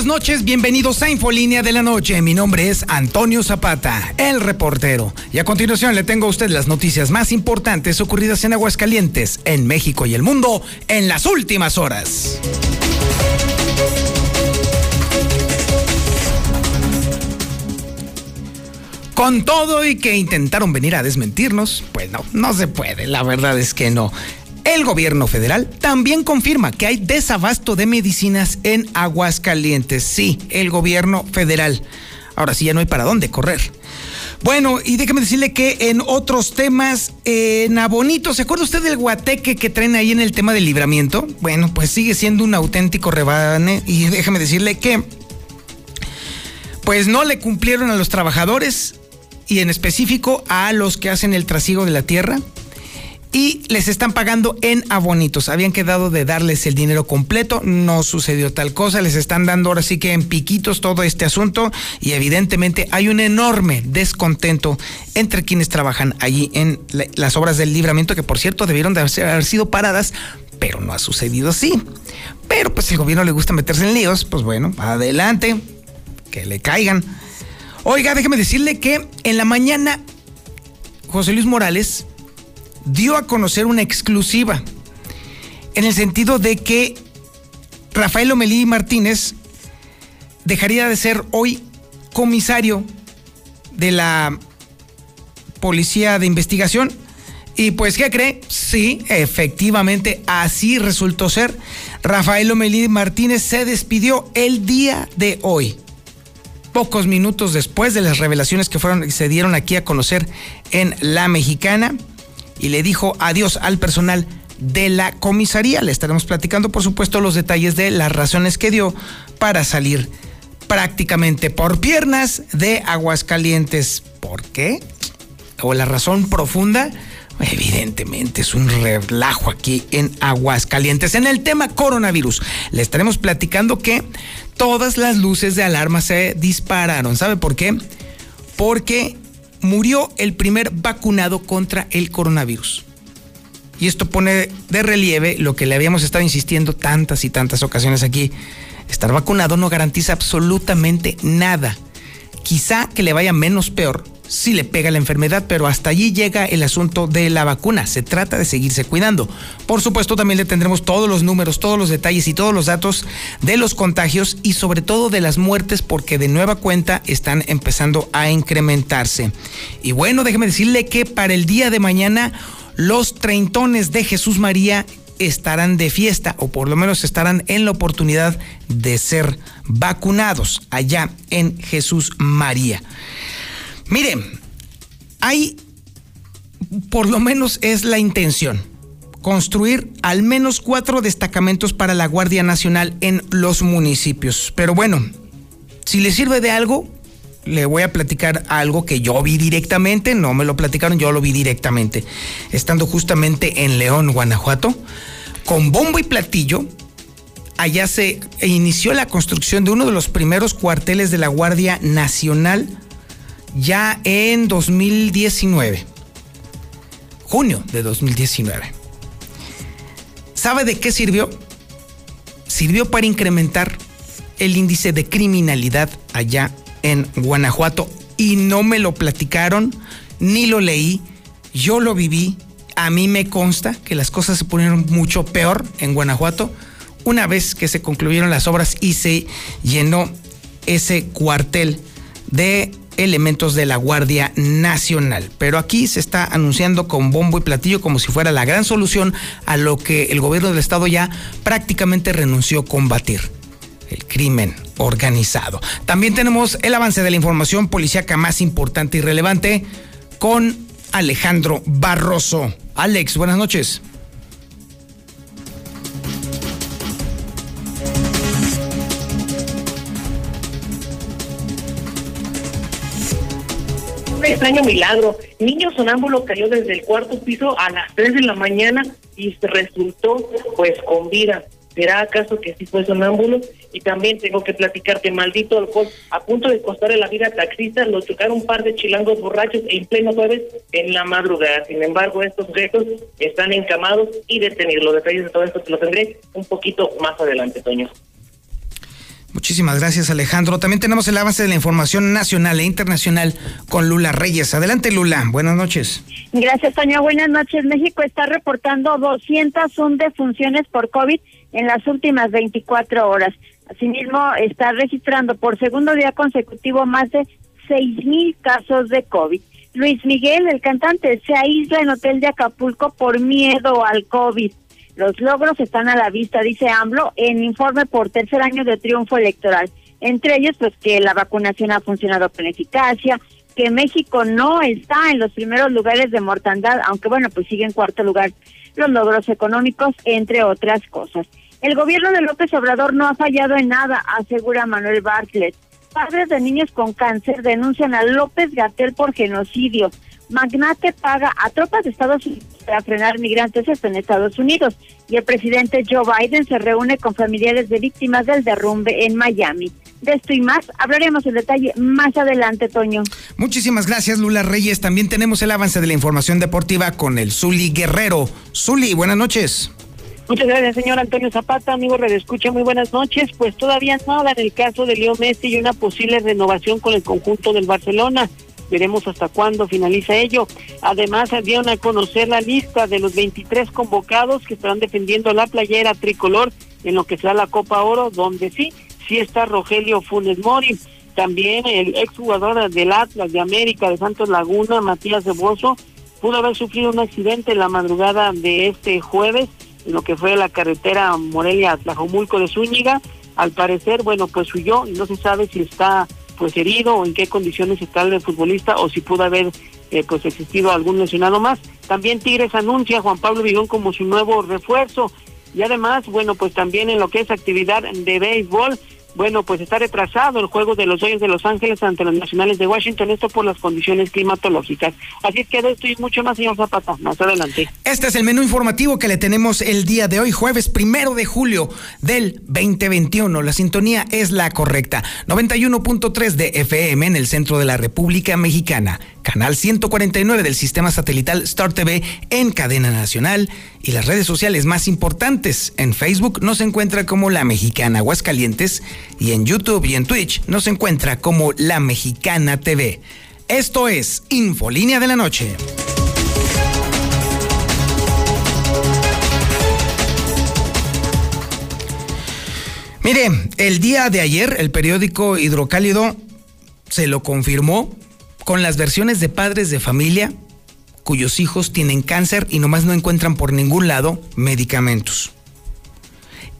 Buenas noches, bienvenidos a Infolínea de la Noche. Mi nombre es Antonio Zapata, el reportero. Y a continuación le tengo a usted las noticias más importantes ocurridas en Aguascalientes, en México y el mundo en las últimas horas. Con todo y que intentaron venir a desmentirnos, pues no, no se puede, la verdad es que no. El gobierno federal también confirma que hay desabasto de medicinas en Aguascalientes. Sí, el gobierno federal. Ahora sí ya no hay para dónde correr. Bueno, y déjeme decirle que en otros temas, en Abonito, ¿se acuerda usted del guateque que traen ahí en el tema del libramiento? Bueno, pues sigue siendo un auténtico rebane y déjeme decirle que pues no le cumplieron a los trabajadores y en específico a los que hacen el trasiego de la tierra y les están pagando en abonitos. Habían quedado de darles el dinero completo, no sucedió tal cosa, les están dando ahora sí que en piquitos todo este asunto y evidentemente hay un enorme descontento entre quienes trabajan allí en las obras del libramiento que por cierto debieron de haber sido paradas, pero no ha sucedido así. Pero pues el gobierno le gusta meterse en líos, pues bueno, adelante, que le caigan. Oiga, déjeme decirle que en la mañana José Luis Morales dio a conocer una exclusiva en el sentido de que Rafael Omelí Martínez dejaría de ser hoy comisario de la Policía de Investigación. Y pues, ¿qué cree? Sí, efectivamente, así resultó ser. Rafael Omelí Martínez se despidió el día de hoy. Pocos minutos después de las revelaciones que fueron, se dieron aquí a conocer en La Mexicana y le dijo adiós al personal de la comisaría. Le estaremos platicando, por supuesto, los detalles de las razones que dio para salir prácticamente por piernas de Aguascalientes. ¿Por qué? ¿O la razón profunda? Evidentemente es un relajo aquí en Aguascalientes. En el tema coronavirus, le estaremos platicando que todas las luces de alarma se dispararon. ¿Sabe por qué? Porque murió el primer vacunado contra el coronavirus. Y esto pone de relieve lo que le habíamos estado insistiendo tantas y tantas ocasiones aquí. Estar vacunado no garantiza absolutamente nada. Quizá que le vaya menos peor si le pega la enfermedad, pero hasta allí llega el asunto de la vacuna. Se trata de seguirse cuidando. Por supuesto, también le tendremos todos los números, todos los detalles y todos los datos de los contagios y sobre todo de las muertes, porque de nueva cuenta están empezando a incrementarse. Y bueno, déjeme decirle que para el día de mañana, los treintones de Jesús María estarán de fiesta o por lo menos estarán en la oportunidad de ser vacunados allá en Jesús María. Miren, hay, por lo menos es la intención, construir al menos cuatro destacamentos para la Guardia Nacional en los municipios. Pero bueno, si le sirve de algo, le voy a platicar algo que yo vi directamente, no me lo platicaron, yo lo vi directamente, estando justamente en León, Guanajuato, con bombo y platillo. Allá se inició la construcción de uno de los primeros cuarteles de la Guardia Nacional ya en 2019. Junio de 2019. ¿Sabe de qué sirvió? Sirvió para incrementar el índice de criminalidad allá en Guanajuato y no me lo platicaron ni lo leí, yo lo viví, a mí me consta que las cosas se pusieron mucho peor en Guanajuato una vez que se concluyeron las obras y se llenó ese cuartel de elementos de la Guardia Nacional. Pero aquí se está anunciando con bombo y platillo como si fuera la gran solución a lo que el gobierno del estado ya prácticamente renunció a combatir, el crimen organizado. También tenemos el avance de la información policíaca más importante y relevante con Alejandro Barroso. Alex, buenas noches. Extraño milagro. Niño sonámbulo cayó desde el cuarto piso a las 3 de la mañana y resultó pues con vida. ¿Será acaso que sí fue sonámbulo? Y también tengo que platicarte, maldito alcohol, a punto de costarle la vida a taxistas, lo chocaron un par de chilangos borrachos en pleno jueves en la madrugada. Sin embargo, estos sujetos están encamados y detenidos. Los detalles de todo esto te los tendré un poquito más adelante, Toño. Muchísimas gracias Alejandro. También tenemos el avance de la información nacional e internacional con Lula Reyes. Adelante Lula, buenas noches. Gracias Toño, buenas noches. México está reportando 201 defunciones por COVID en las últimas 24 horas. Asimismo, está registrando por segundo día consecutivo más de 6 mil casos de COVID. Luis Miguel, el cantante, se aísla en hotel de Acapulco por miedo al COVID. Los logros están a la vista, dice AMLO, en informe por tercer año de triunfo electoral. Entre ellos, pues que la vacunación ha funcionado con eficacia, que México no está en los primeros lugares de mortandad, aunque bueno, pues sigue en cuarto lugar los logros económicos, entre otras cosas. El gobierno de López Obrador no ha fallado en nada, asegura Manuel Bartlett. Padres de niños con cáncer denuncian a López Gatel por genocidio. Magnate paga a tropas de Estados Unidos para frenar migrantes en Estados Unidos. Y el presidente Joe Biden se reúne con familiares de víctimas del derrumbe en Miami. De esto y más hablaremos en detalle más adelante, Toño. Muchísimas gracias, Lula Reyes. También tenemos el avance de la información deportiva con el Zuli Guerrero. Zuli, buenas noches. Muchas gracias, señor Antonio Zapata. Amigo Redescucha, muy buenas noches. Pues todavía nada en el caso de Leo Messi y una posible renovación con el conjunto del Barcelona. Veremos hasta cuándo finaliza ello. Además, dieron a conocer la lista de los 23 convocados que estarán defendiendo la playera tricolor en lo que será la Copa Oro, donde sí, sí está Rogelio Funes Mori. También el exjugador del Atlas de América de Santos Laguna, Matías de Bozo, pudo haber sufrido un accidente en la madrugada de este jueves en lo que fue la carretera Morelia-Tlajomulco de Zúñiga. Al parecer, bueno, pues huyó y no se sabe si está pues herido o en qué condiciones está el futbolista o si pudo haber eh, pues existido algún lesionado más. También Tigres anuncia a Juan Pablo Vigón como su nuevo refuerzo y además, bueno, pues también en lo que es actividad de béisbol, bueno, pues está retrasado el juego de los Dodgers de Los Ángeles ante los Nacionales de Washington, esto por las condiciones climatológicas. Así es que de esto y mucho más, señor Zapata, más adelante. Este es el menú informativo que le tenemos el día de hoy, jueves primero de julio del 2021. La sintonía es la correcta. 91.3 de FM en el centro de la República Mexicana canal 149 del sistema satelital Star TV en cadena nacional y las redes sociales más importantes. En Facebook nos encuentra como La Mexicana Aguascalientes y en YouTube y en Twitch nos encuentra como La Mexicana TV. Esto es Infolínea de la Noche. Mire, el día de ayer el periódico Hidrocálido se lo confirmó con las versiones de padres de familia cuyos hijos tienen cáncer y nomás no encuentran por ningún lado medicamentos.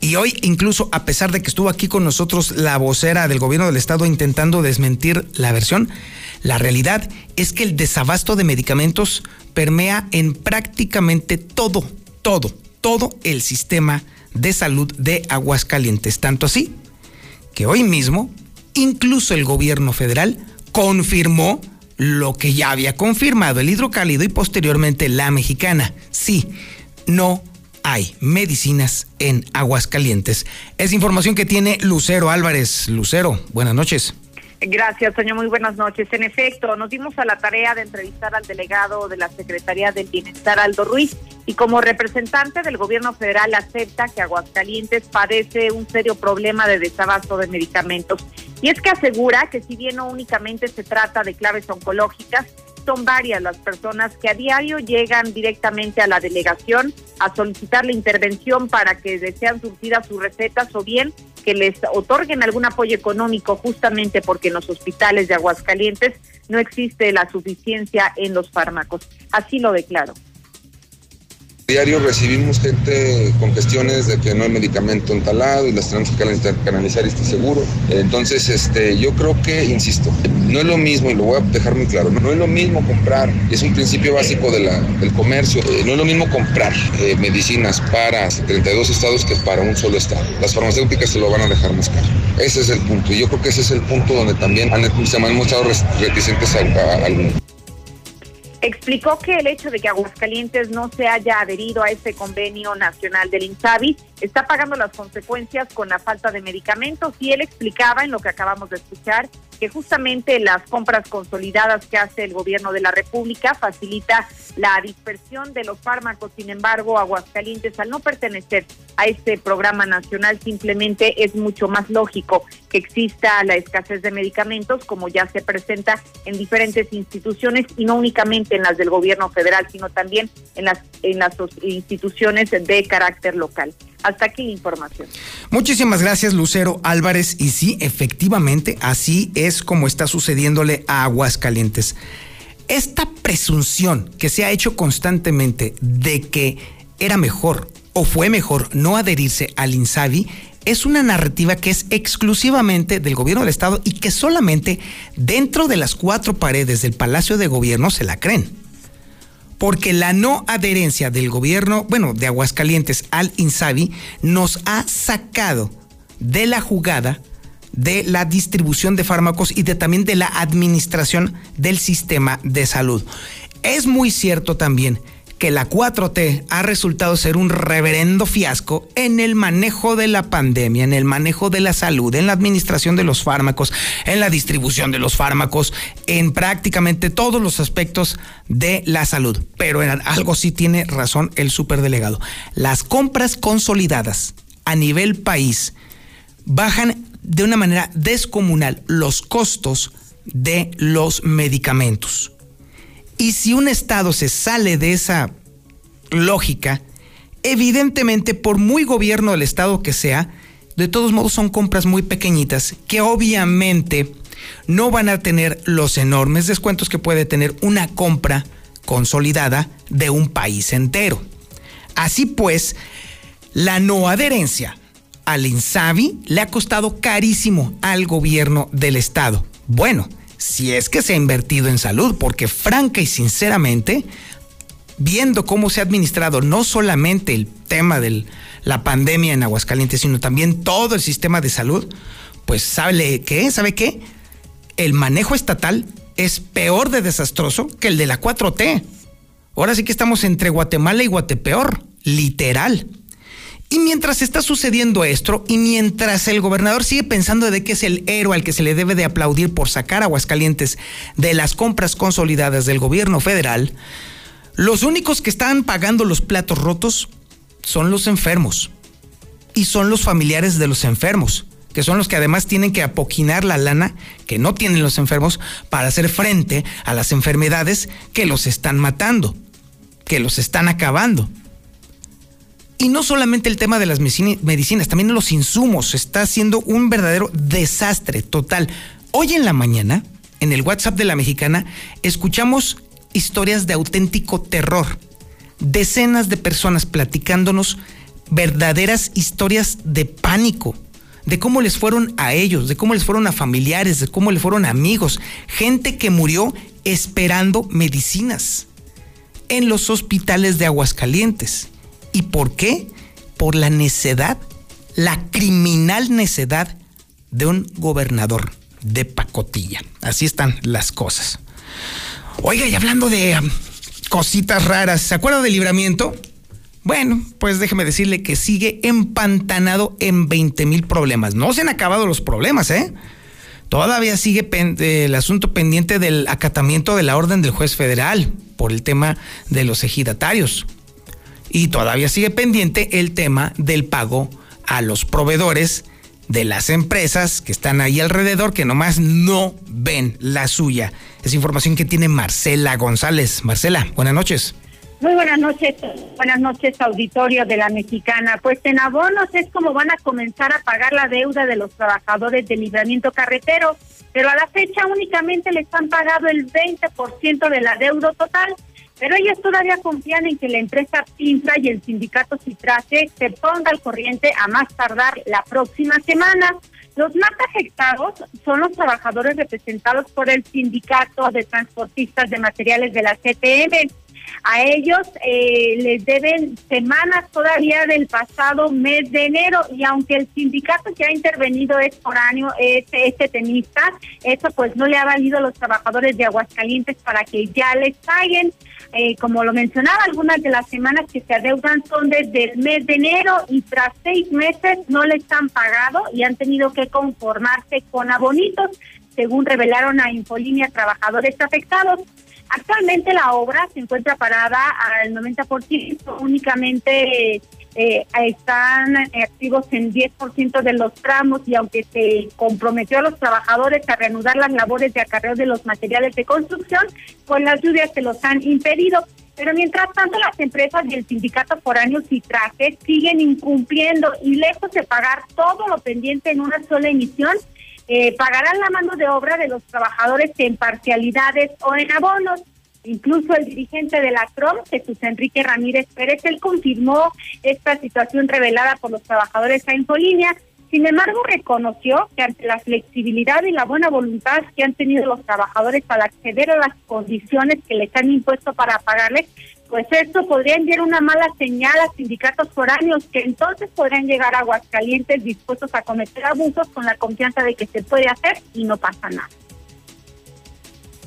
Y hoy, incluso a pesar de que estuvo aquí con nosotros la vocera del gobierno del estado intentando desmentir la versión, la realidad es que el desabasto de medicamentos permea en prácticamente todo, todo, todo el sistema de salud de Aguascalientes. Tanto así que hoy mismo, incluso el gobierno federal confirmó lo que ya había confirmado el hidrocálido y posteriormente la mexicana. Sí, no hay medicinas en Aguascalientes. Es información que tiene Lucero Álvarez. Lucero, buenas noches. Gracias, señor. Muy buenas noches. En efecto, nos dimos a la tarea de entrevistar al delegado de la Secretaría del Bienestar, Aldo Ruiz, y como representante del gobierno federal acepta que Aguascalientes padece un serio problema de desabasto de medicamentos. Y es que asegura que si bien no únicamente se trata de claves oncológicas, son varias las personas que a diario llegan directamente a la delegación a solicitar la intervención para que desean surtidas sus recetas o bien que les otorguen algún apoyo económico justamente porque en los hospitales de Aguascalientes no existe la suficiencia en los fármacos. Así lo declaro. Diario recibimos gente con cuestiones de que no hay medicamento entalado y las tenemos que canalizar y está seguro. Entonces, este, yo creo que, insisto, no es lo mismo, y lo voy a dejar muy claro, no es lo mismo comprar, es un principio básico de la, del comercio, eh, no es lo mismo comprar eh, medicinas para 32 estados que para un solo estado. Las farmacéuticas se lo van a dejar más caro. Ese es el punto, y yo creo que ese es el punto donde también se han mostrado reticentes a, a algunos. Explicó que el hecho de que Aguascalientes no se haya adherido a este convenio nacional del INSABI está pagando las consecuencias con la falta de medicamentos y él explicaba en lo que acabamos de escuchar que justamente las compras consolidadas que hace el gobierno de la República facilita la dispersión de los fármacos. Sin embargo, Aguascalientes, al no pertenecer a este programa nacional, simplemente es mucho más lógico que exista la escasez de medicamentos, como ya se presenta en diferentes instituciones y no únicamente en las del gobierno federal, sino también en las, en las instituciones de carácter local. Hasta aquí la información. Muchísimas gracias, Lucero Álvarez. Y sí, efectivamente, así es como está sucediéndole a Aguascalientes. Esta presunción que se ha hecho constantemente de que era mejor o fue mejor no adherirse al INSABI es una narrativa que es exclusivamente del gobierno del Estado y que solamente dentro de las cuatro paredes del Palacio de Gobierno se la creen porque la no adherencia del gobierno, bueno, de Aguascalientes al INSABI nos ha sacado de la jugada de la distribución de fármacos y de también de la administración del sistema de salud. Es muy cierto también que la 4T ha resultado ser un reverendo fiasco en el manejo de la pandemia, en el manejo de la salud, en la administración de los fármacos, en la distribución de los fármacos, en prácticamente todos los aspectos de la salud. Pero en algo sí tiene razón el superdelegado. Las compras consolidadas a nivel país bajan de una manera descomunal los costos de los medicamentos. Y si un Estado se sale de esa lógica, evidentemente, por muy gobierno del Estado que sea, de todos modos son compras muy pequeñitas que obviamente no van a tener los enormes descuentos que puede tener una compra consolidada de un país entero. Así pues, la no adherencia al INSABI le ha costado carísimo al gobierno del Estado. Bueno, si es que se ha invertido en salud, porque franca y sinceramente, viendo cómo se ha administrado no solamente el tema de la pandemia en Aguascalientes, sino también todo el sistema de salud, pues sabe qué, sabe qué, el manejo estatal es peor de desastroso que el de la 4T. Ahora sí que estamos entre Guatemala y Guatepeor, literal. Y mientras está sucediendo esto, y mientras el gobernador sigue pensando de que es el héroe al que se le debe de aplaudir por sacar Aguascalientes de las compras consolidadas del gobierno federal, los únicos que están pagando los platos rotos son los enfermos. Y son los familiares de los enfermos, que son los que además tienen que apoquinar la lana que no tienen los enfermos para hacer frente a las enfermedades que los están matando, que los están acabando. Y no solamente el tema de las medicinas, también los insumos. Está siendo un verdadero desastre total. Hoy en la mañana, en el WhatsApp de la mexicana, escuchamos historias de auténtico terror. Decenas de personas platicándonos verdaderas historias de pánico, de cómo les fueron a ellos, de cómo les fueron a familiares, de cómo les fueron amigos, gente que murió esperando medicinas en los hospitales de Aguascalientes. ¿Y por qué? Por la necedad, la criminal necedad de un gobernador de pacotilla. Así están las cosas. Oiga, y hablando de um, cositas raras, ¿se acuerda del libramiento? Bueno, pues déjeme decirle que sigue empantanado en 20 mil problemas. No se han acabado los problemas, ¿eh? Todavía sigue el asunto pendiente del acatamiento de la orden del juez federal por el tema de los ejidatarios. Y todavía sigue pendiente el tema del pago a los proveedores de las empresas que están ahí alrededor que nomás no ven la suya. Es información que tiene Marcela González. Marcela, buenas noches. Muy buenas noches, buenas noches auditorio de la Mexicana. Pues en abonos es como van a comenzar a pagar la deuda de los trabajadores del libramiento carretero, pero a la fecha únicamente les han pagado el 20% de la deuda total. Pero ellos todavía confían en que la empresa Pintra y el sindicato Citrace se ponga al corriente a más tardar la próxima semana. Los más afectados son los trabajadores representados por el sindicato de transportistas de materiales de la CTM. A ellos eh, les deben semanas todavía del pasado mes de enero y aunque el sindicato que ha intervenido es foráneo, este, este tenista, eso pues no le ha valido a los trabajadores de Aguascalientes para que ya les paguen. Eh, como lo mencionaba, algunas de las semanas que se adeudan son desde el mes de enero y tras seis meses no les han pagado y han tenido que conformarse con abonitos, según revelaron a Infolínea trabajadores afectados. Actualmente la obra se encuentra parada al 90%, únicamente eh, están activos en 10% de los tramos y aunque se comprometió a los trabajadores a reanudar las labores de acarreo de los materiales de construcción, con las lluvias se los han impedido. Pero mientras tanto, las empresas y el sindicato foráneo Citraje siguen incumpliendo y lejos de pagar todo lo pendiente en una sola emisión, eh, pagarán la mano de obra de los trabajadores en parcialidades o en abonos. Incluso el dirigente de la CROM, Jesús Enrique Ramírez Pérez, él confirmó esta situación revelada por los trabajadores a Infolínea. Sin embargo, reconoció que ante la flexibilidad y la buena voluntad que han tenido los trabajadores para acceder a las condiciones que les han impuesto para pagarles, pues esto podría enviar una mala señal a sindicatos foráneos que entonces podrían llegar a Aguascalientes dispuestos a cometer abusos con la confianza de que se puede hacer y no pasa nada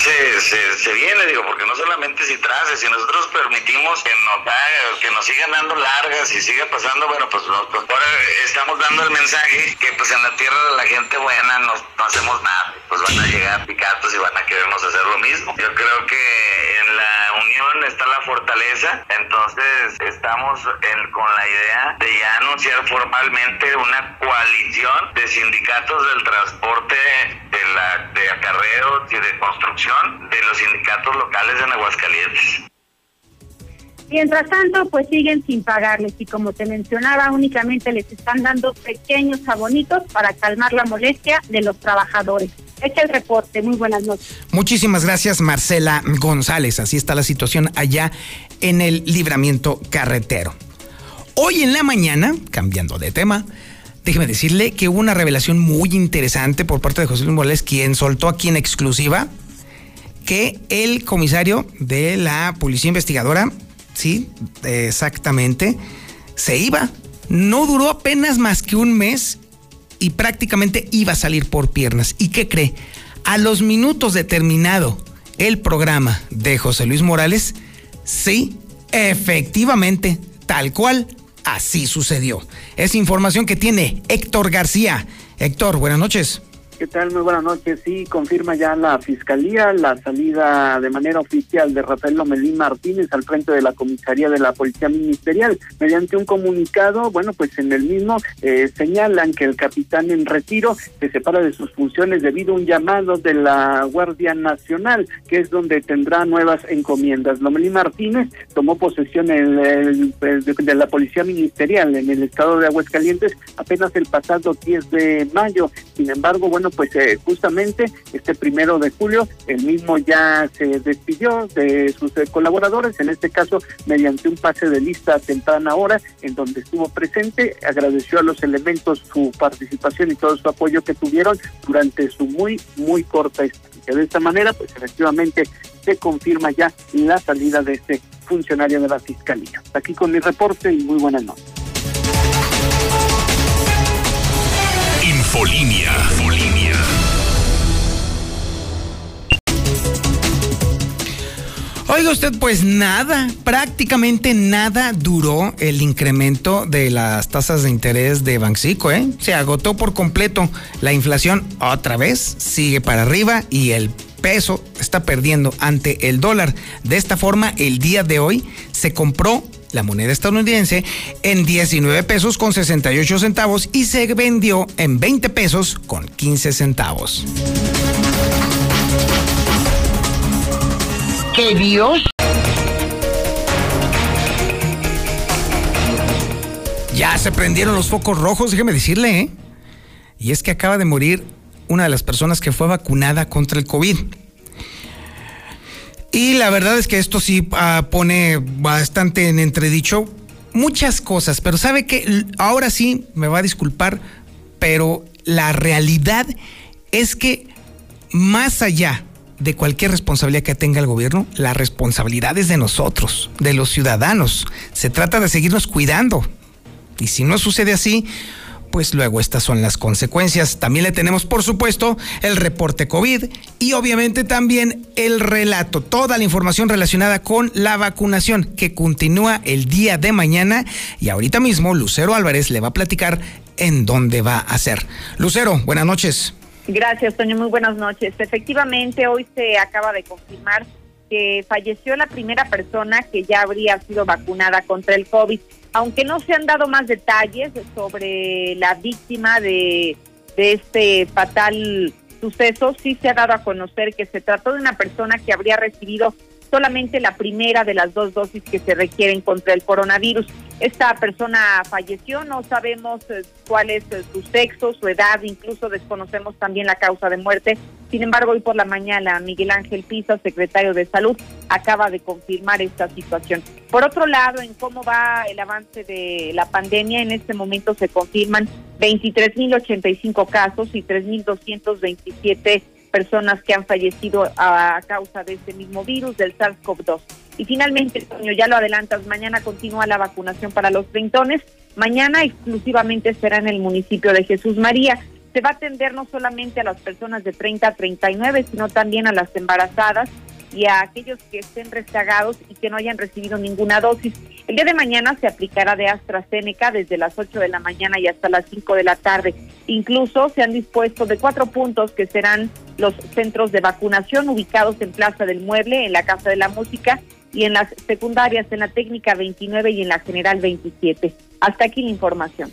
se, se, viene, digo, porque no solamente si trace, si nosotros permitimos que nos, que nos sigan dando largas y siga pasando, bueno, pues, pues, ahora estamos dando el mensaje que pues en la tierra de la gente buena no, no hacemos nada, pues van a llegar picatos y van a querernos hacer lo mismo. Yo creo que en la unión está la fortaleza, entonces estamos en, con la idea de ya anunciar formalmente una coalición de sindicatos del transporte, de, la, de acarreos y de construcción de los sindicatos locales en Aguascalientes. Mientras tanto, pues siguen sin pagarles y como te mencionaba, únicamente les están dando pequeños abonitos para calmar la molestia de los trabajadores. Este es el reporte. Muy buenas noches. Muchísimas gracias, Marcela González. Así está la situación allá en el libramiento carretero. Hoy en la mañana, cambiando de tema, déjeme decirle que hubo una revelación muy interesante por parte de José Luis Morales, quien soltó aquí en exclusiva que el comisario de la policía investigadora, sí, exactamente, se iba. No duró apenas más que un mes y prácticamente iba a salir por piernas. ¿Y qué cree? A los minutos de terminado el programa de José Luis Morales, sí, efectivamente, tal cual, así sucedió. Es información que tiene Héctor García. Héctor, buenas noches. ¿Qué tal? Muy buenas noches. Sí, confirma ya la Fiscalía la salida de manera oficial de Rafael Lomelín Martínez al frente de la Comisaría de la Policía Ministerial. Mediante un comunicado, bueno, pues en el mismo eh, señalan que el capitán en retiro se separa de sus funciones debido a un llamado de la Guardia Nacional, que es donde tendrá nuevas encomiendas. Lomelín Martínez tomó posesión en de, la Policía Ministerial en el estado de Aguascalientes apenas el pasado 10 de mayo. Sin embargo, bueno, pues eh, justamente este primero de julio el mismo ya se despidió de sus eh, colaboradores, en este caso mediante un pase de lista a temprana hora en donde estuvo presente, agradeció a los elementos su participación y todo su apoyo que tuvieron durante su muy, muy corta estancia. De esta manera, pues efectivamente se confirma ya la salida de este funcionario de la Fiscalía. Aquí con mi reporte y muy buenas noches. Infolinia. Infolinia. Oiga usted, pues nada, prácticamente nada duró el incremento de las tasas de interés de Banxico, ¿eh? Se agotó por completo. La inflación otra vez sigue para arriba y el peso está perdiendo ante el dólar. De esta forma, el día de hoy se compró la moneda estadounidense, en 19 pesos con 68 centavos y se vendió en 20 pesos con 15 centavos. ¡Que Dios! Ya se prendieron los focos rojos, déjeme decirle, ¿eh? Y es que acaba de morir una de las personas que fue vacunada contra el COVID. Y la verdad es que esto sí ah, pone bastante en entredicho muchas cosas, pero sabe que ahora sí me va a disculpar, pero la realidad es que más allá de cualquier responsabilidad que tenga el gobierno, la responsabilidad es de nosotros, de los ciudadanos. Se trata de seguirnos cuidando. Y si no sucede así, pues luego estas son las consecuencias. También le tenemos, por supuesto, el reporte COVID y obviamente también el relato, toda la información relacionada con la vacunación que continúa el día de mañana y ahorita mismo Lucero Álvarez le va a platicar en dónde va a ser. Lucero, buenas noches. Gracias, Toño. Muy buenas noches. Efectivamente, hoy se acaba de confirmar que falleció la primera persona que ya habría sido vacunada contra el COVID aunque no se han dado más detalles sobre la víctima de, este fatal suceso, sí se ha dado a conocer que se trató de una persona que habría recibido solamente la primera de las dos dosis que se requieren contra el coronavirus. Esta persona falleció, no sabemos eh, cuál es eh, su sexo, su edad, incluso desconocemos también la causa de muerte. Sin embargo, hoy por la mañana Miguel Ángel Pisa, secretario de Salud, acaba de confirmar esta situación. Por otro lado, en cómo va el avance de la pandemia, en este momento se confirman 23.085 casos y 3.227 personas que han fallecido a causa de este mismo virus del SARS-CoV-2. Y finalmente, ya lo adelantas, mañana continúa la vacunación para los treintones. Mañana exclusivamente será en el municipio de Jesús María. Se va a atender no solamente a las personas de 30 a 39, sino también a las embarazadas y a aquellos que estén rezagados y que no hayan recibido ninguna dosis. El día de mañana se aplicará de AstraZeneca desde las 8 de la mañana y hasta las 5 de la tarde. Incluso se han dispuesto de cuatro puntos que serán los centros de vacunación ubicados en Plaza del Mueble, en la Casa de la Música y en las secundarias en la Técnica 29 y en la General 27. Hasta aquí la información.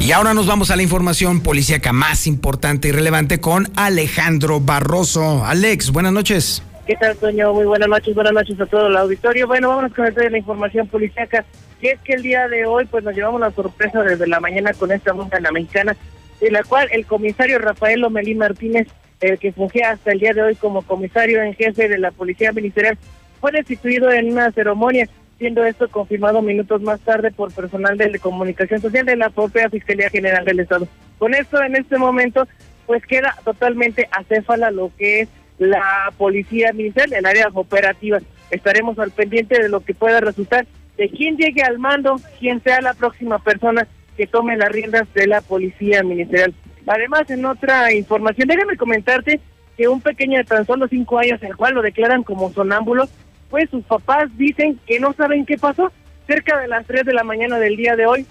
Y ahora nos vamos a la información policíaca más importante y relevante con Alejandro Barroso. Alex, buenas noches. ¿Qué tal, Toño? Muy buenas noches, buenas noches a todo el auditorio. Bueno, vamos con de la información policíaca. Y es que el día de hoy, pues nos llevamos la sorpresa desde la mañana con esta en la mexicana, en la cual el comisario Rafael Omelí Martínez, el que fungía hasta el día de hoy como comisario en jefe de la Policía Ministerial, fue destituido en una ceremonia siendo esto confirmado minutos más tarde por personal de comunicación social de la propia Fiscalía General del Estado. Con esto, en este momento, pues queda totalmente acéfala lo que es la policía ministerial, el área operativa. Estaremos al pendiente de lo que pueda resultar, de quién llegue al mando, quién sea la próxima persona que tome las riendas de la policía ministerial. Además, en otra información, déjame comentarte que un pequeño de tan solo cinco años, el cual lo declaran como sonámbulo, pues sus papás dicen que no saben qué pasó. Cerca de las 3 de la mañana del día de hoy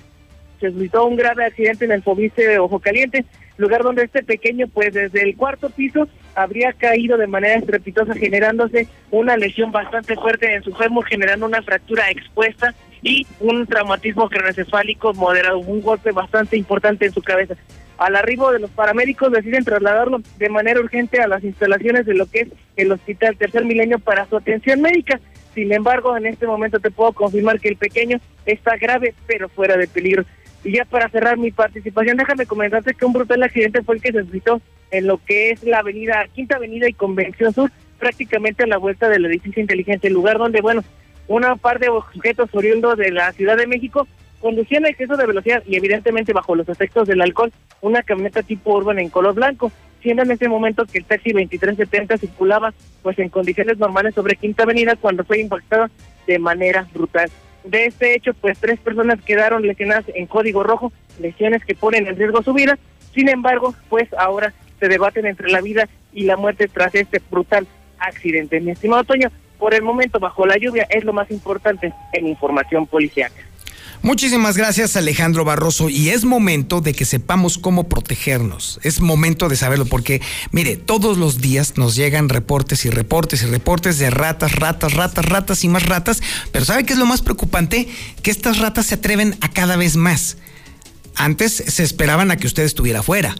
se suscitó un grave accidente en el Fobice de Ojo Caliente, lugar donde este pequeño, pues desde el cuarto piso, habría caído de manera estrepitosa, generándose una lesión bastante fuerte en su fémur, generando una fractura expuesta y un traumatismo craneoencefálico moderado, un golpe bastante importante en su cabeza. Al arribo de los paramédicos deciden trasladarlo de manera urgente a las instalaciones de lo que es el Hospital Tercer Milenio para su atención médica. Sin embargo, en este momento te puedo confirmar que el pequeño está grave, pero fuera de peligro. Y ya para cerrar mi participación, déjame comentarte que un brutal accidente fue el que se suscitó en lo que es la avenida, Quinta Avenida y Convención Sur, prácticamente a la vuelta del edificio inteligente, lugar donde, bueno, una par de sujetos oriundos de la Ciudad de México conducían a exceso de velocidad y evidentemente bajo los efectos del alcohol una camioneta tipo urban en color blanco, siendo en ese momento que el taxi 2370 circulaba pues en condiciones normales sobre Quinta Avenida cuando fue impactada de manera brutal. De este hecho, pues tres personas quedaron lesionadas en código rojo, lesiones que ponen en riesgo su vida. Sin embargo, pues ahora se debaten entre la vida y la muerte tras este brutal accidente. Mi estimado Toño, por el momento bajo la lluvia es lo más importante en información policial. Muchísimas gracias Alejandro Barroso y es momento de que sepamos cómo protegernos. Es momento de saberlo porque, mire, todos los días nos llegan reportes y reportes y reportes de ratas, ratas, ratas, ratas y más ratas. Pero ¿sabe qué es lo más preocupante? Que estas ratas se atreven a cada vez más. Antes se esperaban a que usted estuviera afuera.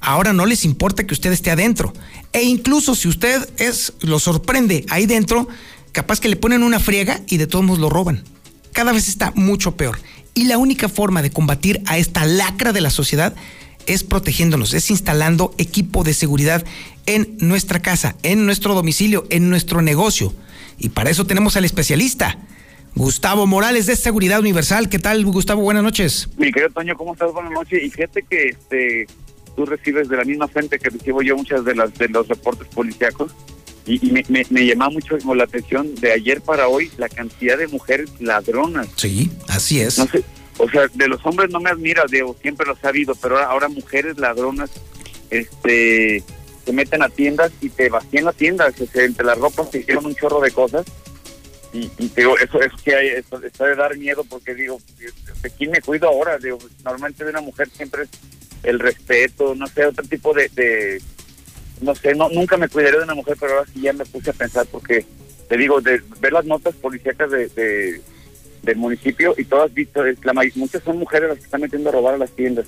Ahora no les importa que usted esté adentro. E incluso si usted es, lo sorprende ahí dentro, capaz que le ponen una friega y de todos modos lo roban cada vez está mucho peor. Y la única forma de combatir a esta lacra de la sociedad es protegiéndonos, es instalando equipo de seguridad en nuestra casa, en nuestro domicilio, en nuestro negocio. Y para eso tenemos al especialista, Gustavo Morales de Seguridad Universal. ¿Qué tal, Gustavo? Buenas noches. Mi querido Toño, ¿cómo estás? Buenas noches. Y fíjate que este, tú recibes de la misma fuente que recibo yo muchas de las de los reportes policíacos y, y me, me, me llama mucho la atención de ayer para hoy la cantidad de mujeres ladronas. Sí, así es. No sé, o sea, de los hombres no me admira, Diego, siempre los ha habido, pero ahora, ahora mujeres ladronas, este, se meten a tiendas y te vacían la tienda, se, se- entre las ropas se hicieron un chorro de cosas y, y te digo, eso, eso que hay, eso de dar miedo porque digo, ¿de quién me cuido ahora? Digo, normalmente de una mujer siempre es el respeto, no sé, otro tipo de, de no sé, no, nunca me cuidaré de una mujer, pero ahora sí ya me puse a pensar porque te digo, de ver las notas policíacas de, de- del municipio y todas visto, la maíz, muchas son mujeres las que están metiendo a robar a las tiendas.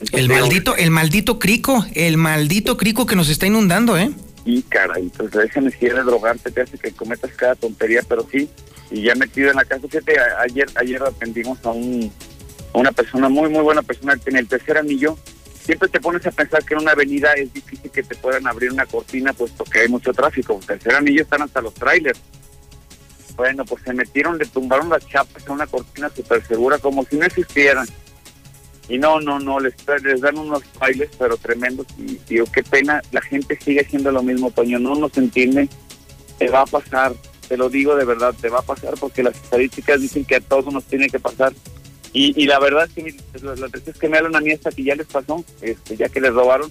Entonces, El digo, maldito, el maldito crico, el maldito crico que nos está inundando, ¿eh? Y caray, pues esa necesidad de drogarte te hace que cometas cada tontería, pero sí, y ya metido en la casa, fíjate, ayer, ayer atendimos a un a una persona muy, muy buena persona en el tercer anillo. Siempre te pones a pensar que en una avenida es difícil que te puedan abrir una cortina, puesto que hay mucho tráfico. Tercer anillo están hasta los trailers. Bueno, pues se metieron, le tumbaron las chapas a una cortina súper segura, como si no existieran. Y no, no, no, les, les dan unos bailes, pero tremendos. Y digo, qué pena, la gente sigue haciendo lo mismo, Toño, no nos entiende. Te va a pasar, te lo digo de verdad, te va a pasar porque las estadísticas dicen que a todos nos tiene que pasar. Y, y la verdad es que mi- las las veces que me hablan a mí hasta que ya les pasó, este, ya que les robaron,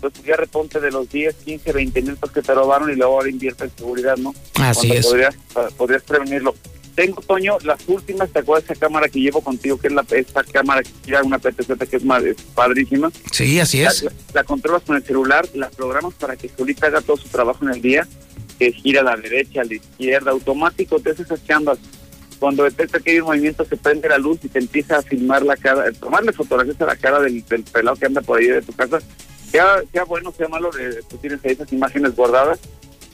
pues ya reponte de los 10, 15, 20 mil pesos que te robaron y luego ahora invierte en seguridad, ¿no? Así Cuando es. Podrías, podrías prevenirlo. Tengo, Toño, las últimas, ¿te acuerdas de esa cámara que llevo contigo, que es la, esta cámara que gira una PTZ que es, es padrísima? Sí, así es. La, la controlas con el celular, la programas para que solita haga todo su trabajo en el día, que gira a la derecha, a la izquierda, automático, te hace esas chambas. Cuando detecta que hay un movimiento, se prende la luz y te empieza a filmar la cara, tomarle fotografías a la cara del, del pelado que anda por ahí de tu casa. Sea, sea bueno, sea malo, eh, tú tienes ahí esas imágenes guardadas.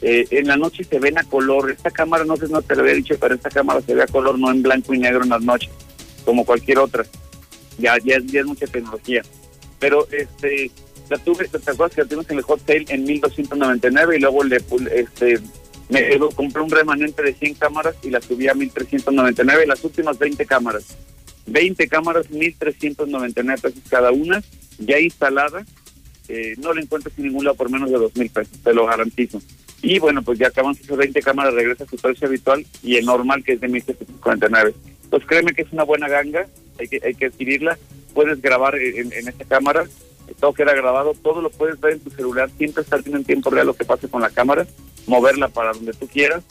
Eh, en la noche se ven a color. Esta cámara, no sé, no te lo había dicho, pero esta cámara se ve a color, no en blanco y negro en las noches, como cualquier otra. Ya, ya, ya es mucha tecnología. Pero este, la tuve, ¿te acuerdas que la tuvimos en el hot sale en 1299 y luego le este me eh, compré un remanente de 100 cámaras y la subí a 1399, las últimas 20 cámaras. 20 cámaras, 1399 pesos cada una, ya instalada. Eh, no la encuentras en ningún lado por menos de 2000 pesos, te lo garantizo. Y bueno, pues ya acaban esas 20 cámaras, regresa a su precio habitual y el normal que es de 1749. Pues créeme que es una buena ganga, hay que, hay que adquirirla. Puedes grabar en, en esta cámara, todo queda grabado, todo lo puedes ver en tu celular, siempre viendo en tiempo real lo que pase con la cámara, moverla para donde tú quieras.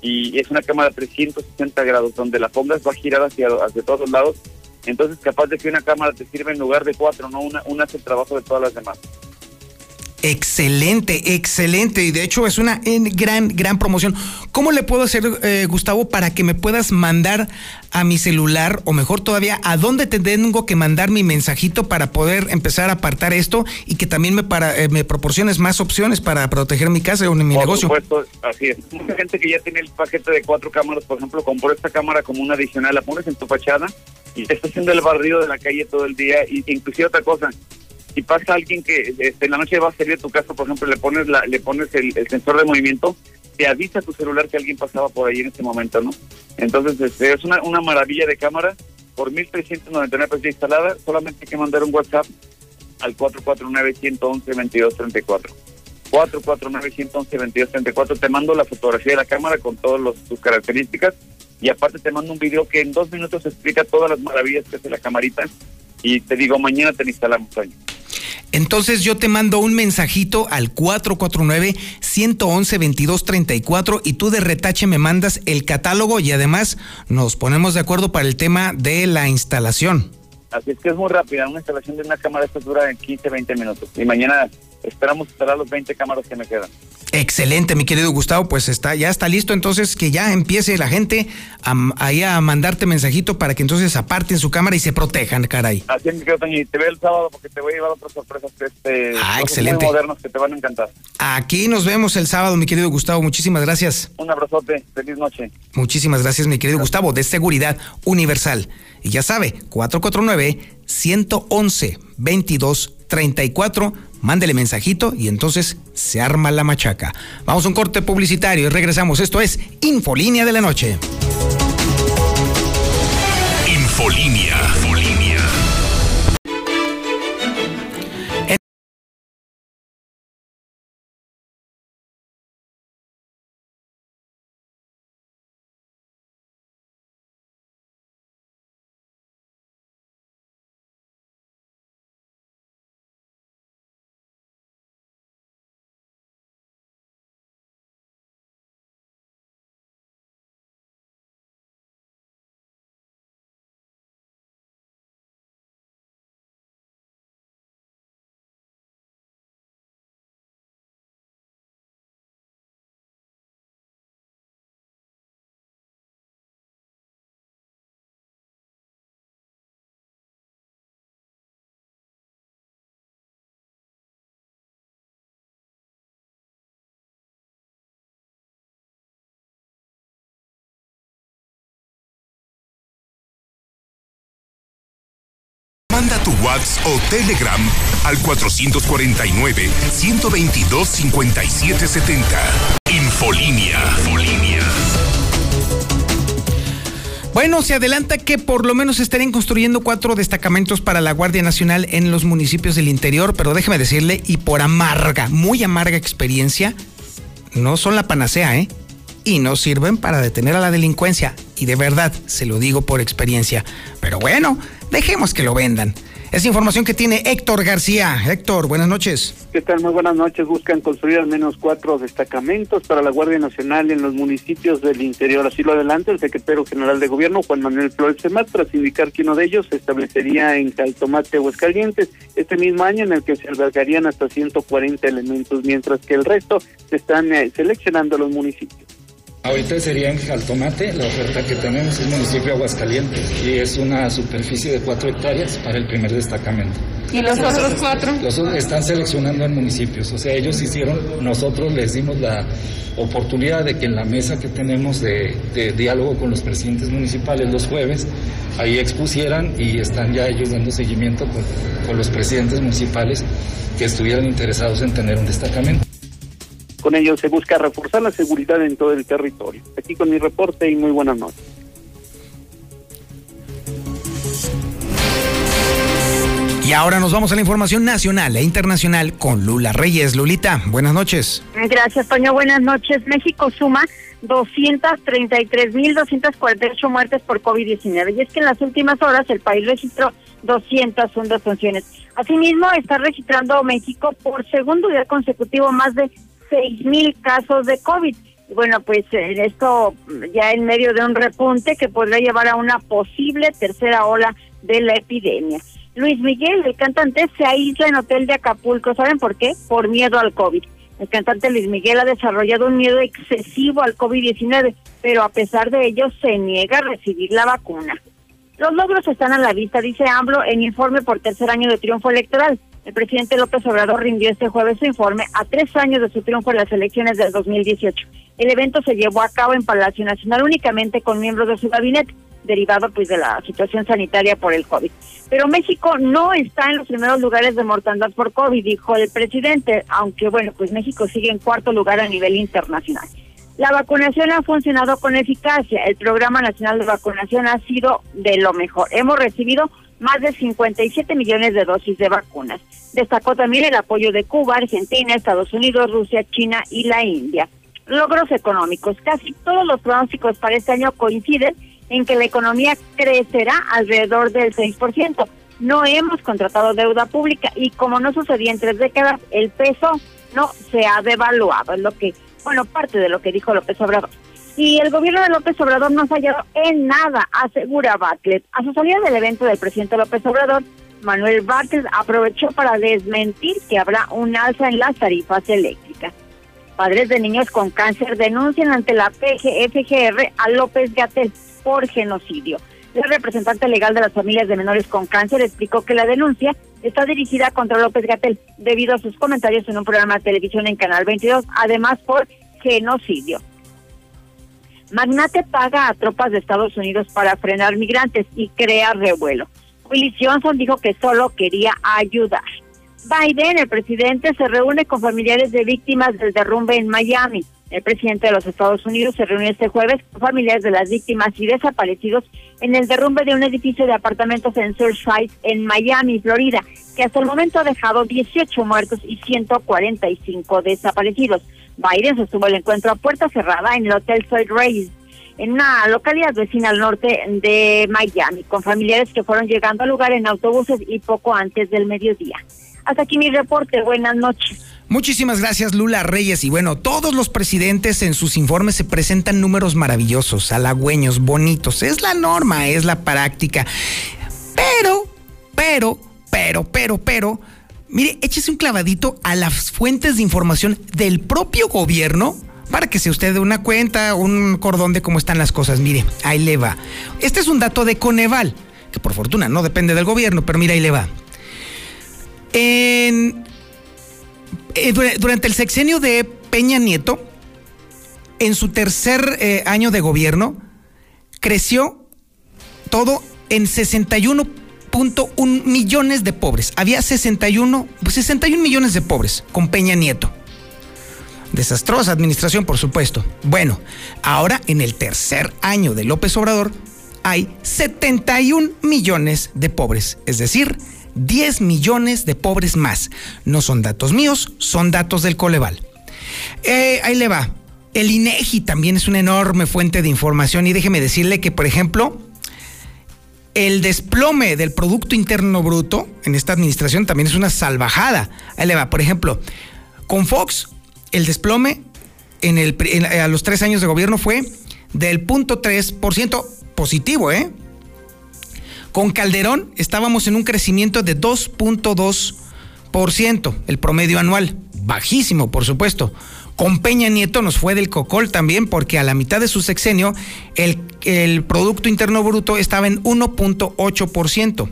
Y es una cámara 360 grados, donde la pongas va a girar hacia, hacia todos lados. Entonces, capaz de que una cámara te sirva en lugar de cuatro, ¿no? Una, una hace el trabajo de todas las demás. Excelente, excelente. Y de hecho es una en- gran, gran promoción. ¿Cómo le puedo hacer, eh, Gustavo, para que me puedas mandar a mi celular, o mejor todavía, a dónde te tengo que mandar mi mensajito para poder empezar a apartar esto y que también me, para, eh, me proporciones más opciones para proteger mi casa o mi Por negocio? supuesto, así es. Mucha gente que ya tiene el paquete de cuatro cámaras, por ejemplo, compró esta cámara como una adicional, la pones en tu fachada y te está haciendo el barrido de la calle todo el día. Y inclusive otra cosa, si pasa alguien que este, en la noche va a salir de tu casa, por ejemplo, le pones la, le pones el, sensor de movimiento, te avisa tu celular que alguien pasaba por ahí en ese momento, ¿no? Entonces, este, es una, maravilla de cámara. Por 1.399 pesos instalada, solamente hay que mandar un WhatsApp al 449-111-2234. 449-111-2234. Te mando la fotografía de la cámara con todas sus características y aparte te mando un video que en dos minutos explica todas las maravillas que hace la camarita y te digo, mañana te la instalamos, Toño. Entonces yo te mando un mensajito al 449-111-2234 y tú de retache me mandas el catálogo y además nos ponemos de acuerdo para el tema de la instalación. Así es que es muy rápida, una instalación de una cámara esta dura en 15, 20 minutos. Y mañana esperamos instalar los 20 cámaras que me quedan. Excelente, mi querido Gustavo, pues está, ya está listo, entonces que ya empiece la gente a, ahí a mandarte mensajito para que entonces aparten su cámara y se protejan, caray. Así es, mi querido Toño, y te veo el sábado porque te voy a llevar otras sorpresas este, Ah, excelente. muy modernas que te van a encantar. Aquí nos vemos el sábado, mi querido Gustavo, muchísimas gracias. Un abrazote, feliz noche. Muchísimas gracias, mi querido Gustavo, de Seguridad Universal. Y ya sabe, 449-111-2234. Mándele mensajito y entonces se arma la machaca. Vamos a un corte publicitario y regresamos. Esto es Infolínea de la Noche. Infolínea. Manda tu WhatsApp o Telegram al 449-122-5770. Infolínea. Infolínea. Bueno, se adelanta que por lo menos estarían construyendo cuatro destacamentos para la Guardia Nacional en los municipios del interior, pero déjeme decirle, y por amarga, muy amarga experiencia, no son la panacea, ¿eh? Y no sirven para detener a la delincuencia. Y de verdad, se lo digo por experiencia. Pero bueno, dejemos que lo vendan. Es información que tiene Héctor García. Héctor, buenas noches. ¿Qué tal? Muy buenas noches. Buscan construir al menos cuatro destacamentos para la Guardia Nacional en los municipios del interior. Así lo adelanta el secretario general de Gobierno, Juan Manuel Flores Semat, tras indicar que uno de ellos se establecería en Caltomate, Aguascalientes, este mismo año en el que se albergarían hasta 140 elementos, mientras que el resto se están eh, seleccionando los municipios. Ahorita sería en Jaltomate, la oferta que tenemos es municipio de Aguascalientes y es una superficie de cuatro hectáreas para el primer destacamento. ¿Y los otros cuatro? Los otros están seleccionando en municipios, o sea, ellos hicieron, nosotros les dimos la oportunidad de que en la mesa que tenemos de, de diálogo con los presidentes municipales los jueves, ahí expusieran y están ya ellos dando seguimiento con, con los presidentes municipales que estuvieran interesados en tener un destacamento. Con ello se busca reforzar la seguridad en todo el territorio. Aquí con mi reporte y muy buenas noches. Y ahora nos vamos a la información nacional e internacional con Lula Reyes. Lulita, buenas noches. Gracias, Toño. Buenas noches. México suma 233.248 muertes por COVID-19. Y es que en las últimas horas el país registró 201 defunciones. Asimismo, está registrando México por segundo día consecutivo más de 6.000 casos de COVID. Bueno, pues en esto ya en medio de un repunte que podría llevar a una posible tercera ola de la epidemia. Luis Miguel, el cantante, se aísla en hotel de Acapulco. ¿Saben por qué? Por miedo al COVID. El cantante Luis Miguel ha desarrollado un miedo excesivo al COVID-19, pero a pesar de ello se niega a recibir la vacuna. Los logros están a la vista, dice AMLO en informe por tercer año de triunfo electoral. El presidente López Obrador rindió este jueves su informe a tres años de su triunfo en las elecciones del 2018. El evento se llevó a cabo en Palacio Nacional únicamente con miembros de su gabinete derivado pues de la situación sanitaria por el COVID. Pero México no está en los primeros lugares de mortandad por COVID, dijo el presidente, aunque bueno, pues México sigue en cuarto lugar a nivel internacional. La vacunación ha funcionado con eficacia. El Programa Nacional de Vacunación ha sido de lo mejor. Hemos recibido más de 57 millones de dosis de vacunas. Destacó también el apoyo de Cuba, Argentina, Estados Unidos, Rusia, China y la India. Logros económicos. Casi todos los pronósticos para este año coinciden en que la economía crecerá alrededor del 6%. No hemos contratado deuda pública y como no sucedía en tres décadas, el peso no se ha devaluado. Es lo que, bueno, parte de lo que dijo López Obrador. Y el gobierno de López Obrador no ha fallado en nada, asegura Bartlett. A su salida del evento del presidente López Obrador, Manuel Bartlett aprovechó para desmentir que habrá un alza en las tarifas eléctricas. Padres de niños con cáncer denuncian ante la PGFGR a López Gatel por genocidio. La representante legal de las familias de menores con cáncer explicó que la denuncia está dirigida contra López Gatel debido a sus comentarios en un programa de televisión en Canal 22, además por genocidio. Magnate paga a tropas de Estados Unidos para frenar migrantes y crea revuelo. Willis Johnson dijo que solo quería ayudar. Biden, el presidente, se reúne con familiares de víctimas del derrumbe en Miami. El presidente de los Estados Unidos se reunió este jueves con familiares de las víctimas y desaparecidos en el derrumbe de un edificio de apartamentos en Surfside, en Miami, Florida, que hasta el momento ha dejado 18 muertos y 145 desaparecidos. Biden sostuvo el encuentro a puerta cerrada en el Hotel Soy Race, en una localidad vecina al norte de Miami, con familiares que fueron llegando al lugar en autobuses y poco antes del mediodía. Hasta aquí mi reporte. Buenas noches. Muchísimas gracias Lula Reyes y bueno, todos los presidentes en sus informes se presentan números maravillosos, halagüeños, bonitos, es la norma, es la práctica. Pero, pero, pero, pero, pero, mire, échese un clavadito a las fuentes de información del propio gobierno para que se usted dé una cuenta, un cordón de cómo están las cosas. Mire, ahí le va. Este es un dato de Coneval, que por fortuna no depende del gobierno, pero mira, ahí le va. En, eh, durante el sexenio de Peña Nieto, en su tercer eh, año de gobierno, creció todo en 61 7.1 millones de pobres. Había 61, 61 millones de pobres con Peña Nieto. Desastrosa administración, por supuesto. Bueno, ahora en el tercer año de López Obrador hay 71 millones de pobres, es decir, 10 millones de pobres más. No son datos míos, son datos del Coleval. Eh, ahí le va. El INEGI también es una enorme fuente de información y déjeme decirle que, por ejemplo, el desplome del Producto Interno Bruto en esta administración también es una salvajada. Ahí le va. Por ejemplo, con Fox, el desplome a los tres años de gobierno fue del 0.3% positivo, ¿eh? Con Calderón estábamos en un crecimiento de 2.2%, el promedio anual, bajísimo, por supuesto. Con Peña Nieto nos fue del cocol también porque a la mitad de su sexenio el, Producto Interno Bruto estaba en 1.8%.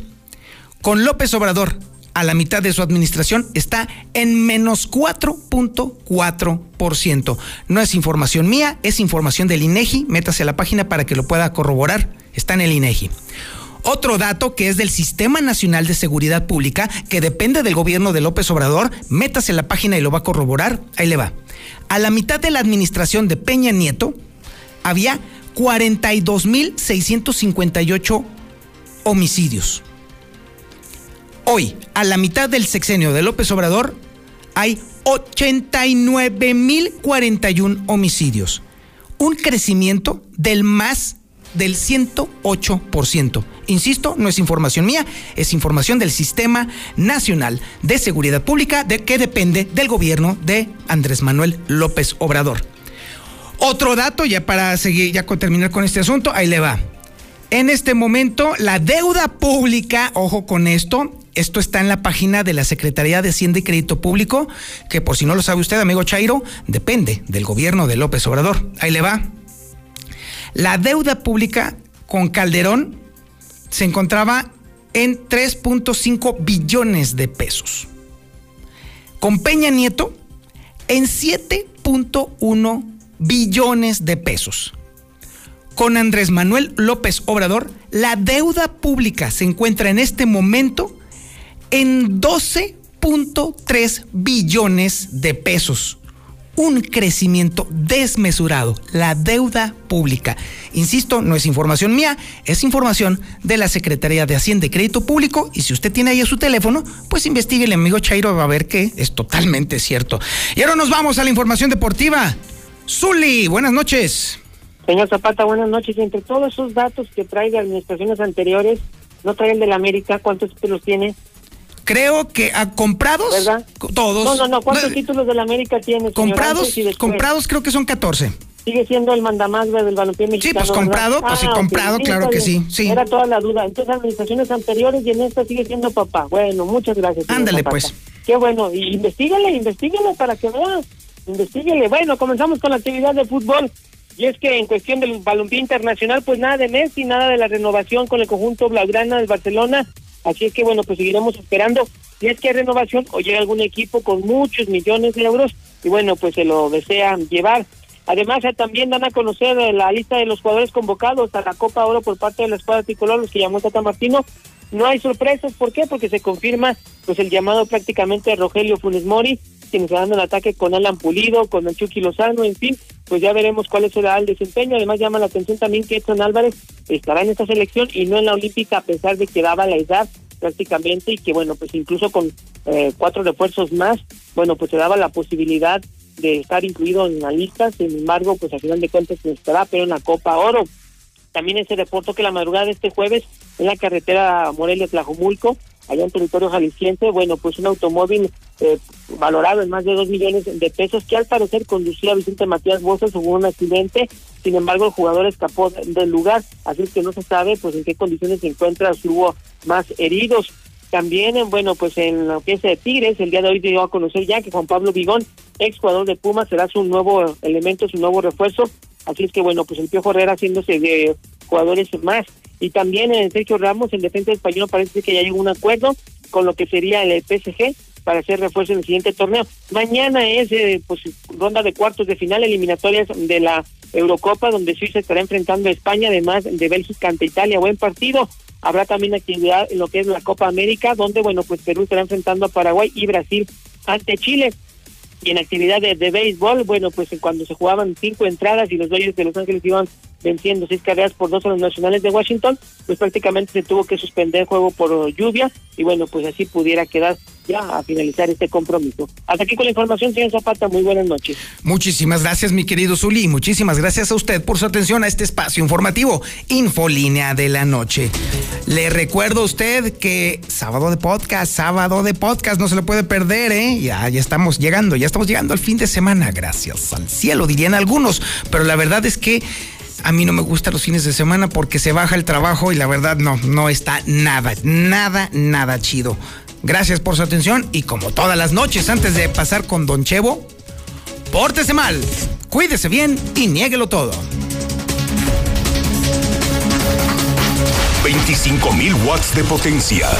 Con López Obrador a la mitad de su administración está en menos 4.4%. No es información mía, es información del INEGI. Métase a la página para que lo pueda corroborar. Está en el INEGI. Otro dato que es del Sistema Nacional de Seguridad Pública, que depende del gobierno de López Obrador, métase a la página y lo va a corroborar. Ahí le va. A la mitad de la administración de Peña Nieto había 42.658 homicidios. Hoy, a la mitad del sexenio de López Obrador, hay 89.041 homicidios. Un crecimiento del más del 108%. Insisto, no es información mía, es información del Sistema Nacional de Seguridad Pública de que depende del gobierno de Andrés Manuel López Obrador. Otro dato, ya para seguir, ya terminar con este asunto, ahí le va. En este momento, la deuda pública, ojo con esto, esto está en la página de la Secretaría de Hacienda y Crédito Público, que por si no lo sabe usted, amigo Chairo, depende del gobierno de López Obrador. Ahí le va. La deuda pública con Calderón se encontraba en 3.5 billones de pesos. Con Peña Nieto en 7.1 billones de pesos. Con Andrés Manuel López Obrador, la deuda pública se encuentra en este momento en 12.3 billones de pesos un crecimiento desmesurado, la deuda pública. Insisto, no es información mía, es información de la Secretaría de Hacienda y Crédito Público y si usted tiene ahí su teléfono, pues investigue el amigo Chairo va a ver que es totalmente cierto. Y ahora nos vamos a la información deportiva. Zuli, buenas noches. Señor Zapata, buenas noches. Entre todos esos datos que trae de administraciones anteriores, no trae el de la América, ¿cuántos títulos tiene? Creo que a comprados ¿verdad? todos. No, no, no, ¿cuántos títulos de la América tiene? Comprados, comprados creo que son 14. Sigue siendo el mandamás del balompié mexicano. Sí, pues comprado, pues sí, ah, comprado, claro que sí, sí. Era toda la duda. Entonces, administraciones anteriores y en esta sigue siendo papá. Bueno, muchas gracias. Ándale, pues. Qué bueno. Y investigale, investigale para que vean. Investíguele. Bueno, comenzamos con la actividad de fútbol. Y es que en cuestión del balompié internacional, pues nada de Messi, nada de la renovación con el conjunto Blaugrana del Barcelona. Así es que bueno, pues seguiremos esperando si es que hay renovación o llega algún equipo con muchos millones de euros y bueno, pues se lo desean llevar. Además, también dan a conocer la lista de los jugadores convocados a la Copa Oro por parte de la escuadra tricolor, los que llamó Tata Martino. No hay sorpresas, ¿por qué? Porque se confirma pues el llamado prácticamente de Rogelio Funes Mori, quien está dando el ataque con Alan Pulido, con el Chucky Lozano, en fin, pues ya veremos cuál será el desempeño. Además llama la atención también que Edson Álvarez estará en esta selección y no en la olímpica a pesar de que daba la edad prácticamente y que bueno, pues incluso con eh, cuatro refuerzos más, bueno, pues se daba la posibilidad de estar incluido en la lista, sin embargo, pues al final de cuentas se estará, pero en la Copa Oro. También ese reporto que la madrugada de este jueves en la carretera Morelia-Tlajomulco, allá en territorio jalisciense, bueno, pues un automóvil eh, valorado en más de dos millones de pesos que al parecer conducía Vicente Matías Bozas hubo un accidente, sin embargo el jugador escapó del lugar, así que no se sabe pues en qué condiciones se encuentra, si hubo más heridos. También, bueno, pues en la pieza de Tigres, el día de hoy dio a conocer ya que Juan Pablo Vigón, ex jugador de Pumas, será su nuevo elemento, su nuevo refuerzo. Así es que, bueno, pues el Piojo Herrera haciéndose de jugadores más. Y también en Sergio Ramos, en defensa español, parece que ya llegó un acuerdo con lo que sería el PSG para hacer refuerzo en el siguiente torneo. Mañana es eh, pues ronda de cuartos de final eliminatorias de la Eurocopa, donde Suiza estará enfrentando a España, además de Bélgica ante Italia. Buen partido. Habrá también actividad en lo que es la Copa América, donde, bueno, pues Perú estará enfrentando a Paraguay y Brasil ante Chile. Y en actividad de, de béisbol, bueno, pues cuando se jugaban cinco entradas y los Dodgers de Los Ángeles iban venciendo seis carreras por dos a los nacionales de Washington, pues prácticamente se tuvo que suspender el juego por lluvia y bueno, pues así pudiera quedar ya a finalizar este compromiso. Hasta aquí con la información, señor Zapata, muy buenas noches. Muchísimas gracias, mi querido Zuli, muchísimas gracias a usted por su atención a este espacio informativo, Infolínea de la Noche. Le recuerdo a usted que sábado de podcast, sábado de podcast, no se lo puede perder, ¿eh? Ya, ya estamos llegando, ya estamos llegando al fin de semana, gracias al cielo, dirían algunos, pero la verdad es que a mí no me gustan los fines de semana porque se baja el trabajo y la verdad no, no está nada, nada, nada chido. Gracias por su atención y como todas las noches antes de pasar con Don Chevo, pórtese mal, cuídese bien y niéguelo todo. 25.000 watts de potencia.